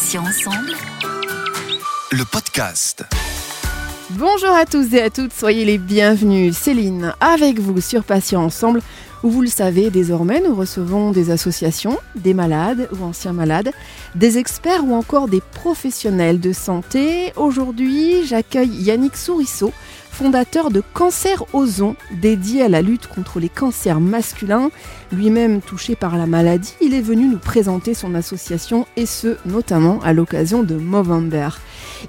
Patients ensemble. Le podcast. Bonjour à tous et à toutes, soyez les bienvenus. Céline, avec vous sur Patients Ensemble, où vous le savez, désormais, nous recevons des associations, des malades ou anciens malades, des experts ou encore des professionnels de santé. Aujourd'hui, j'accueille Yannick Sourisseau, fondateur de Cancer Ozon, dédié à la lutte contre les cancers masculins. Lui-même touché par la maladie, il est venu nous présenter son association et ce, notamment à l'occasion de Movember.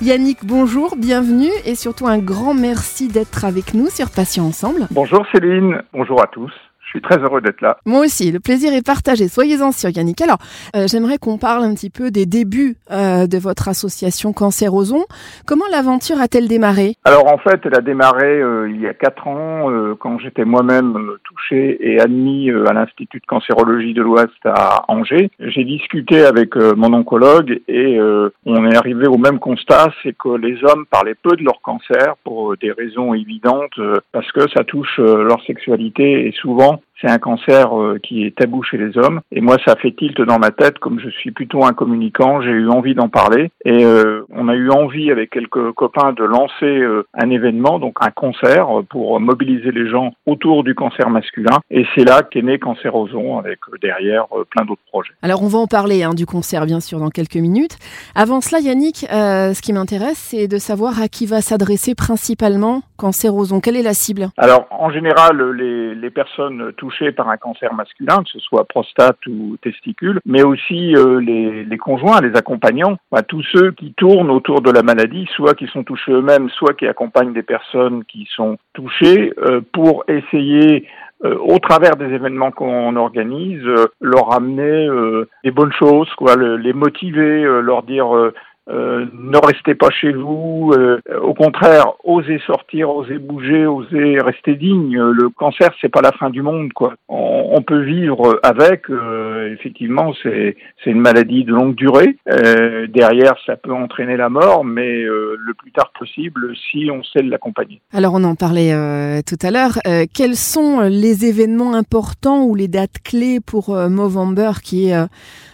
Yannick, bonjour, bienvenue et surtout un grand merci d'être avec nous sur Patients Ensemble. Bonjour Céline, bonjour à tous. Je suis très heureux d'être là. Moi aussi, le plaisir est partagé. Soyez-en sûr, Yannick. Alors, euh, j'aimerais qu'on parle un petit peu des débuts euh, de votre association Cancer Ozon. Comment l'aventure a-t-elle démarré? Alors, en fait, elle a démarré euh, il y a quatre ans, quand j'étais moi-même touché et admis à l'Institut de cancérologie de l'Ouest à Angers. J'ai discuté avec mon oncologue et on est arrivé au même constat, c'est que les hommes parlaient peu de leur cancer pour des raisons évidentes, parce que ça touche leur sexualité et souvent c'est un cancer euh, qui est tabou chez les hommes. Et moi, ça fait tilt dans ma tête, comme je suis plutôt un communicant, j'ai eu envie d'en parler. Et euh, on a eu envie, avec quelques copains, de lancer euh, un événement, donc un concert, pour mobiliser les gens autour du cancer masculin. Et c'est là qu'est né Cancer Ozon, avec derrière plein d'autres projets. Alors, on va en parler hein, du concert, bien sûr, dans quelques minutes. Avant cela, Yannick, ce qui m'intéresse, c'est de savoir à qui va s'adresser principalement Cancer Ozon. Quelle est la cible? Alors, en général, les, les personnes touchées par un cancer masculin, que ce soit prostate ou testicule, mais aussi euh, les, conjoints, les accompagnants, enfin, tous ceux qui tournent autour de la maladie, soit qui sont touchés eux-mêmes, soit qui accompagnent des personnes qui sont touchées, euh, pour essayer euh, au travers des événements qu'on organise, leur amener euh, des bonnes choses, les motiver, leur dire euh, ne restez pas chez vous, euh, au contraire, osez sortir, osez bouger, osez rester digne. Le cancer, c'est pas la fin du monde, quoi. On, peut vivre avec. euh, effectivement, c'est c'est une maladie de longue durée. Euh, derrière, ça peut entraîner la mort, mais euh, le plus tard possible, si on sait l'accompagner. Alors, on en parlait euh, tout à l'heure. Euh, quels sont les événements importants ou les dates clés pour euh, Movember, qui est,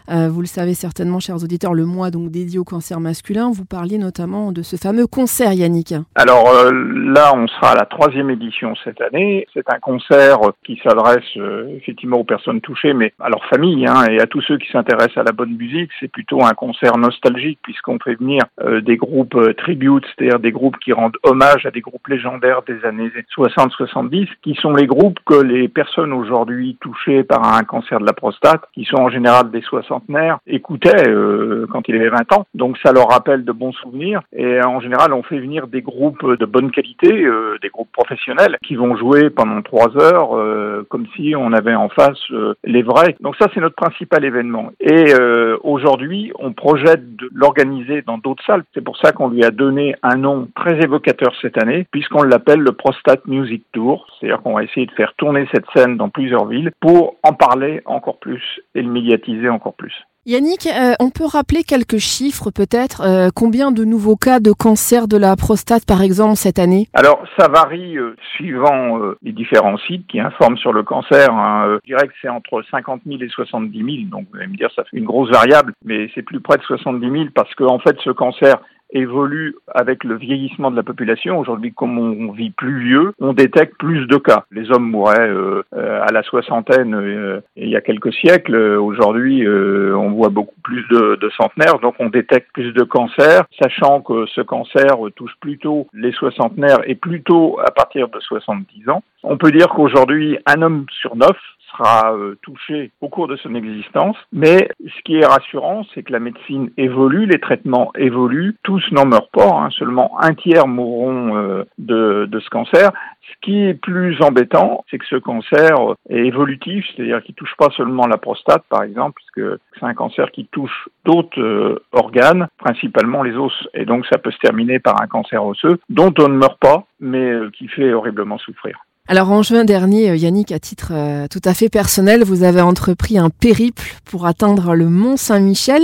euh, vous le savez certainement, chers auditeurs, le mois donc dédié au cancer masculin Vous parliez notamment de ce fameux concert, Yannick. Alors euh, là, on sera à la troisième édition cette année. C'est un concert qui s'adresse euh, effectivement aux personnes touchées, mais à leur famille hein, et à tous ceux qui s'intéressent à la bonne musique. C'est plutôt un concert nostalgique puisqu'on fait venir des groupes tributes, c'est-à-dire des groupes qui rendent hommage à des groupes légendaires des années 60-70, qui sont les groupes que les personnes aujourd'hui touchées par un cancer de la prostate, qui sont en général des soixantenaires, écoutaient euh, quand il avait 20 ans. Donc ça leur rappelle de bons souvenirs. Et en général, on fait venir des groupes de bonne qualité, euh, des groupes professionnels, qui vont jouer pendant trois heures, euh, comme si on avait en face euh, les vrais. Donc ça, c'est notre principal événement. Et euh, aujourd'hui, on projette de l'organiser dans d'autres salles. C'est pour ça qu'on lui a donné un nom très évocateur cette année, puisqu'on l'appelle le Prostate Music Tour. C'est-à-dire qu'on va essayer de faire tourner cette scène dans plusieurs villes pour en parler encore plus et le médiatiser encore plus. Yannick, euh, on peut rappeler quelques chiffres peut-être euh, Combien de nouveaux cas de cancer de la prostate, par exemple, cette année? Alors, ça varie euh, suivant les différents sites qui informent sur le cancer. hein. Je dirais que c'est entre 50 000 et 70 000. Donc, vous allez me dire, ça fait une grosse variable, mais c'est plus près de 70 000 parce qu'en en fait, ce cancer évolue avec le vieillissement de la population. Aujourd'hui, comme on vit plus vieux, on détecte plus de cas. Les hommes mouraient euh, euh, à la soixantaine euh, il y a quelques siècles. Aujourd'hui, euh, on voit beaucoup plus de, de centenaires, donc on détecte plus de cancers, sachant que ce cancer touche plutôt les soixantenaires et plutôt à partir de 70 ans. On peut dire qu'aujourd'hui, un homme sur neuf sera euh, touché au cours de son existence. Mais ce qui est rassurant, c'est que la médecine évolue, les traitements évoluent. Tous n'en meurent pas, hein, seulement un tiers mourront euh, de, de ce cancer. Ce qui est plus embêtant, c'est que ce cancer est évolutif, c'est-à-dire qu'il touche pas seulement la prostate, par exemple, puisque c'est un cancer qui touche d'autres euh, organes, principalement les os. Et donc, ça peut se terminer par un cancer osseux, dont on ne meurt pas, mais euh, qui fait horriblement souffrir. Alors en juin dernier, Yannick, à titre tout à fait personnel, vous avez entrepris un périple pour atteindre le Mont Saint-Michel.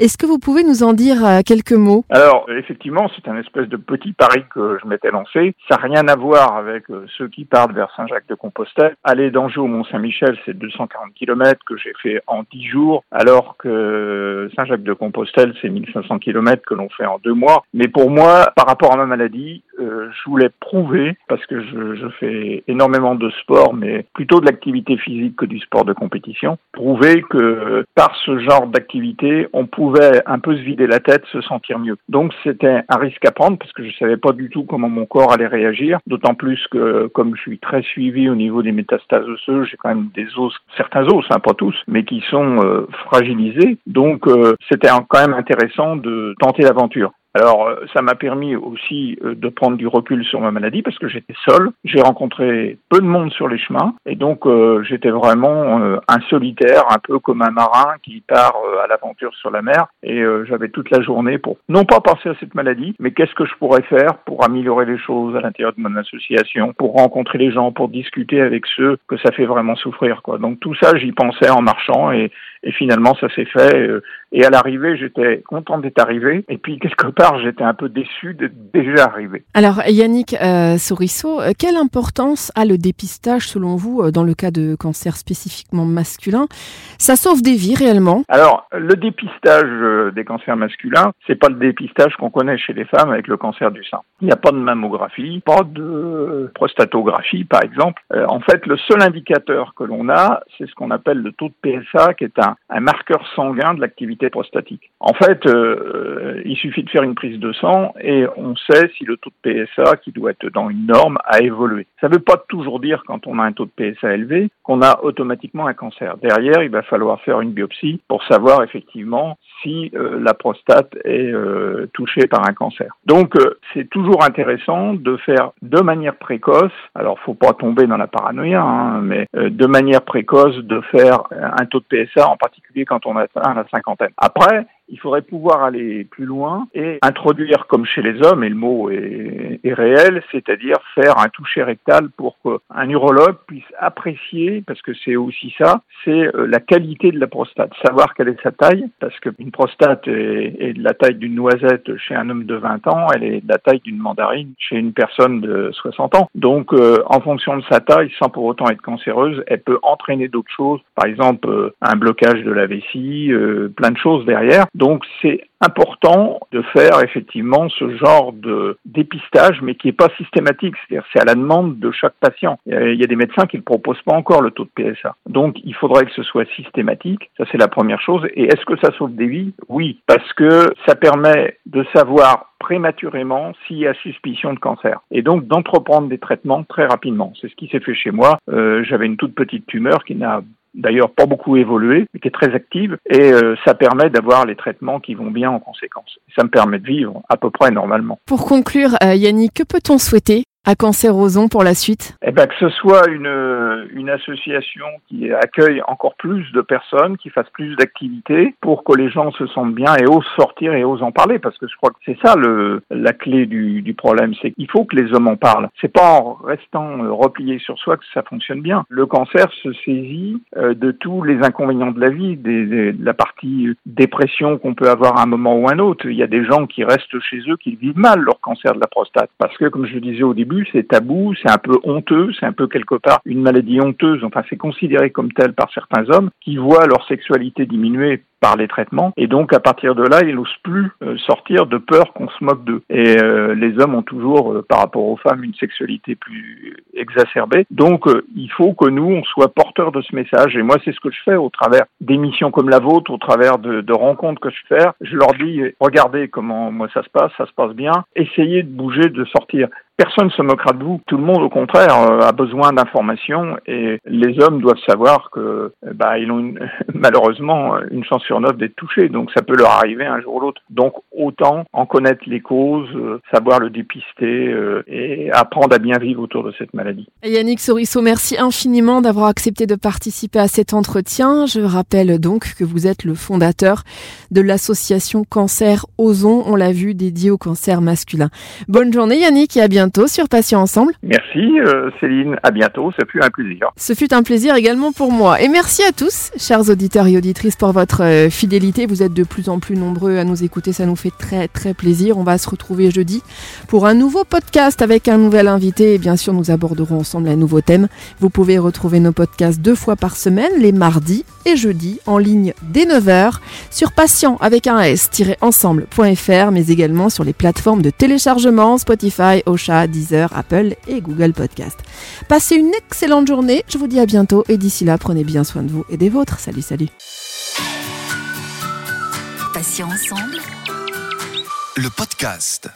Est-ce que vous pouvez nous en dire quelques mots? Alors effectivement, c'est un espèce de petit pari que je m'étais lancé. Ça n'a rien à voir avec ceux qui partent vers Saint-Jacques-de-Compostelle. Aller d'Anjou au Mont Saint-Michel, c'est 240 km que j'ai fait en 10 jours, alors que Saint-Jacques-de-Compostelle, c'est 1500 km que l'on fait en deux mois. Mais pour moi, par rapport à ma maladie, euh, je voulais prouver, parce que je, fais énormément de sport, mais plutôt de l'activité physique que du sport de compétition, prouver que par ce genre d'activité, on pouvait un peu se vider la tête, se sentir mieux. Donc c'était un risque à prendre, parce que je savais pas du tout comment mon corps allait réagir, d'autant plus que comme je suis très suivi au niveau des métastases osseuses, j'ai quand même des os, certains os, hein, pas tous, mais qui sont euh, fragilisés. Donc euh, c'était quand même intéressant de tenter l'aventure. Alors, euh, ça m'a permis aussi euh, de prendre du recul sur ma maladie parce que j'étais seul. J'ai rencontré peu de monde sur les chemins et donc euh, j'étais vraiment un solitaire, un peu comme un marin qui part à l'aventure sur la mer. Et j'avais toute la journée pour non pas penser à cette maladie, mais qu'est-ce que je pourrais faire pour améliorer les choses à l'intérieur de mon association, pour rencontrer les gens, pour discuter avec ceux que ça fait vraiment souffrir. Quoi. Donc tout ça, j'y pensais en marchant et, et finalement ça s'est fait. Et à l'arrivée, j'étais content d'être arrivé. Et puis quelque part j'étais un peu déçu d'être déjà arrivé. Alors, Yannick euh, euh, quelle importance a le dépistage selon vous euh, dans le cas de cancer spécifiquement masculin? Ça sauve des vies réellement? Alors, le dépistage euh, des cancers masculins, c'est pas le dépistage qu'on connaît chez les femmes avec le cancer du sein. Il n'y a pas de mammographie, pas de prostatographie, par exemple. en fait, le seul indicateur que l'on a, c'est ce qu'on appelle le taux de PSA, qui est un, un marqueur sanguin de l'activité prostatique. En fait, il suffit de faire une prise de sang et on sait si le taux de PSA, qui doit être dans une norme, a évolué. Ça ne veut pas toujours dire, quand on a un taux de PSA élevé, qu'on a automatiquement un cancer. Derrière, il va falloir faire une biopsie pour savoir effectivement si euh, la prostate est euh, touchée par un cancer. Donc, euh, c'est toujours intéressant de faire de manière précoce, alors faut pas tomber dans la paranoïa, hein, mais de manière précoce de faire un taux de PSA, en particulier quand on atteint la cinquantaine. Après, il faudrait pouvoir aller plus loin et introduire, comme chez les hommes, et le mot est, réel, c'est-à-dire faire un toucher rectal pour qu'un urologue puisse apprécier, parce que c'est aussi ça, c'est euh, la qualité de la prostate, savoir quelle est sa taille, parce qu'une prostate est, est, de la taille d'une noisette chez un homme de 20 ans, elle est de la taille d'une mandarine chez une personne de 60 ans. Donc, euh, en fonction de sa taille, sans pour autant être cancéreuse, elle peut entraîner d'autres choses, par exemple euh, un blocage de la vessie, plein de choses derrière. Donc c'est important de faire effectivement ce genre de dépistage, mais qui n'est pas systématique, c'est-à-dire c'est à la demande de chaque patient. Il y a des médecins qui ne proposent pas encore le taux de PSA. Donc il faudrait que ce soit systématique, ça c'est la première chose. Et est-ce que ça sauve des vies? Oui, parce que ça permet de savoir prématurément s'il y a suspicion de cancer. Et donc d'entreprendre des traitements très rapidement. C'est ce qui s'est fait chez moi. Euh, J'avais une toute petite tumeur qui n'a d'ailleurs pas beaucoup évolué, mais qui est très active, et euh, ça permet d'avoir les traitements qui vont bien en conséquence. Ça me permet de vivre à peu près normalement. Pour conclure, euh, Yannick, que peut-on souhaiter à Cancer Ozon pour la suite? Eh ben que ce soit une, une association qui accueille encore plus de personnes, qui fasse plus d'activités pour que les gens se sentent bien et osent sortir et osent en parler parce que je crois que c'est ça le, la clé du, du problème, c'est qu'il faut que les hommes en parlent. C'est pas en restant euh, replié sur soi que ça fonctionne bien. Le cancer se saisit euh, de tous les inconvénients de la vie, des, de la partie dépression qu'on peut avoir à un moment ou un autre. Il y a des gens qui restent chez eux qui vivent mal leur cancer de la prostate parce que comme je le disais au début c'est tabou, c'est un peu honteux, c'est un peu quelque part une maladie honteuse, enfin c'est considéré comme tel par certains hommes qui voient leur sexualité diminuer par les traitements. Et donc, à partir de là, ils n'osent plus euh, sortir de peur qu'on se moque d'eux. Et euh, les hommes ont toujours, euh, par rapport aux femmes, une sexualité plus exacerbée. Donc, il faut que nous, on soit de ce message. Et moi, c'est ce que je fais au travers d'émissions comme la vôtre, au travers de, rencontres que je fais. Je leur dis, regardez comment moi ça se passe, ça se passe bien. Essayez de bouger, de sortir. Personne ne se moquera de vous. Tout le monde, au contraire, a besoin d'informations et les hommes doivent savoir que, bah, ils ont malheureusement une chance sur neuf d'être touchés, donc ça peut leur arriver un jour ou l'autre. Donc autant en connaître les causes, euh, savoir le dépister euh, et apprendre à bien vivre autour de cette maladie. Yannick Sorisseau, merci infiniment d'avoir accepté de participer à cet entretien. Je rappelle donc que vous êtes le fondateur de l'association Cancer Ozon, on l'a vu, dédié au cancer masculin. Bonne journée Yannick et à bientôt sur Patients Ensemble. Merci euh, Céline, à bientôt, ça fut un plaisir. Ce fut un plaisir également pour moi. Et merci à tous, chers auditeurs et auditrices, pour votre fidélité. Vous êtes de plus en plus nombreux à nous écouter, ça nous fait très très plaisir. On va se retrouver jeudi pour un nouveau podcast avec un nouvel invité et bien sûr nous aborderons ensemble un nouveau thème. Vous pouvez retrouver nos podcasts deux fois par semaine, les mardis et jeudis, en ligne dès 9h sur patient avec un s-ensemble.fr mais également sur les plateformes de téléchargement Spotify, Ocha, Deezer, Apple et Google Podcast. Passez une excellente journée, je vous dis à bientôt et d'ici là prenez bien soin de vous et des vôtres. Salut salut. Patients ensemble. Le podcast.